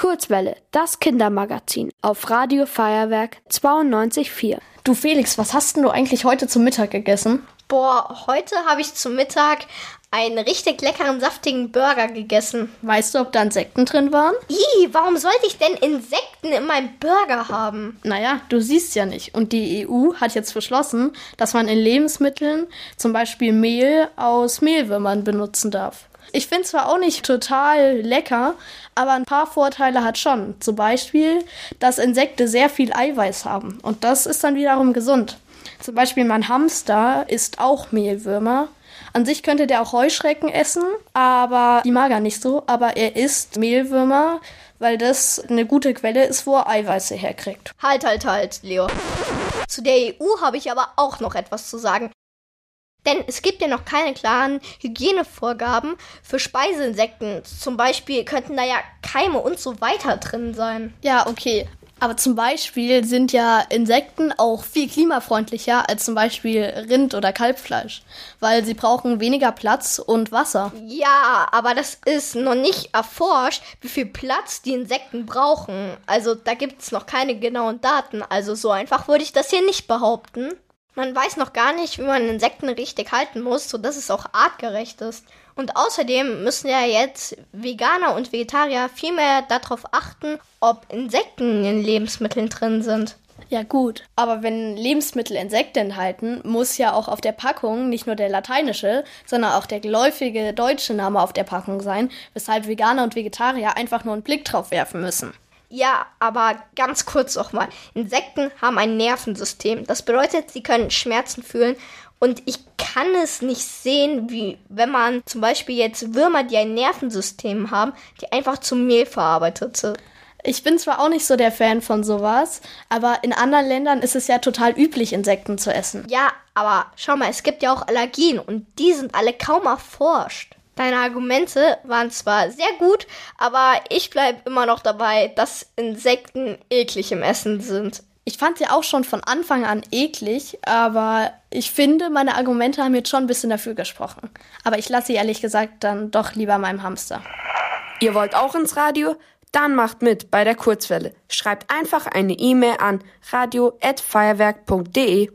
Kurzwelle, das Kindermagazin auf Radio Feuerwerk 92.4. Du Felix, was hast denn du eigentlich heute zum Mittag gegessen? Boah, heute habe ich zum Mittag einen richtig leckeren, saftigen Burger gegessen. Weißt du, ob da Insekten drin waren? Ih, warum sollte ich denn Insekten in meinem Burger haben? Naja, du siehst ja nicht. Und die EU hat jetzt beschlossen, dass man in Lebensmitteln zum Beispiel Mehl aus Mehlwürmern benutzen darf. Ich finde zwar auch nicht total lecker, aber ein paar Vorteile hat schon. Zum Beispiel, dass Insekten sehr viel Eiweiß haben und das ist dann wiederum gesund. Zum Beispiel mein Hamster isst auch Mehlwürmer. An sich könnte der auch Heuschrecken essen, aber die mag er nicht so. Aber er isst Mehlwürmer, weil das eine gute Quelle ist, wo er Eiweiße herkriegt. Halt, halt, halt, Leo. Zu der EU habe ich aber auch noch etwas zu sagen. Denn es gibt ja noch keine klaren Hygienevorgaben für Speiseinsekten. Zum Beispiel könnten da ja Keime und so weiter drin sein. Ja, okay. Aber zum Beispiel sind ja Insekten auch viel klimafreundlicher als zum Beispiel Rind- oder Kalbfleisch, weil sie brauchen weniger Platz und Wasser. Ja, aber das ist noch nicht erforscht, wie viel Platz die Insekten brauchen. Also da gibt es noch keine genauen Daten. Also so einfach würde ich das hier nicht behaupten. Man weiß noch gar nicht, wie man Insekten richtig halten muss, sodass es auch artgerecht ist. Und außerdem müssen ja jetzt Veganer und Vegetarier viel mehr darauf achten, ob Insekten in Lebensmitteln drin sind. Ja gut, aber wenn Lebensmittel Insekten enthalten, muss ja auch auf der Packung nicht nur der lateinische, sondern auch der geläufige deutsche Name auf der Packung sein, weshalb Veganer und Vegetarier einfach nur einen Blick drauf werfen müssen. Ja, aber ganz kurz nochmal. Insekten haben ein Nervensystem. Das bedeutet, sie können Schmerzen fühlen. Und ich kann es nicht sehen, wie wenn man zum Beispiel jetzt Würmer, die ein Nervensystem haben, die einfach zum Mehl verarbeitet sind. Ich bin zwar auch nicht so der Fan von sowas, aber in anderen Ländern ist es ja total üblich, Insekten zu essen. Ja, aber schau mal, es gibt ja auch Allergien und die sind alle kaum erforscht. Deine Argumente waren zwar sehr gut, aber ich bleibe immer noch dabei, dass Insekten eklig im Essen sind. Ich fand sie auch schon von Anfang an eklig, aber ich finde, meine Argumente haben jetzt schon ein bisschen dafür gesprochen. Aber ich lasse sie ehrlich gesagt dann doch lieber meinem Hamster. Ihr wollt auch ins Radio? Dann macht mit bei der Kurzwelle. Schreibt einfach eine E-Mail an radio@feuerwerk.de.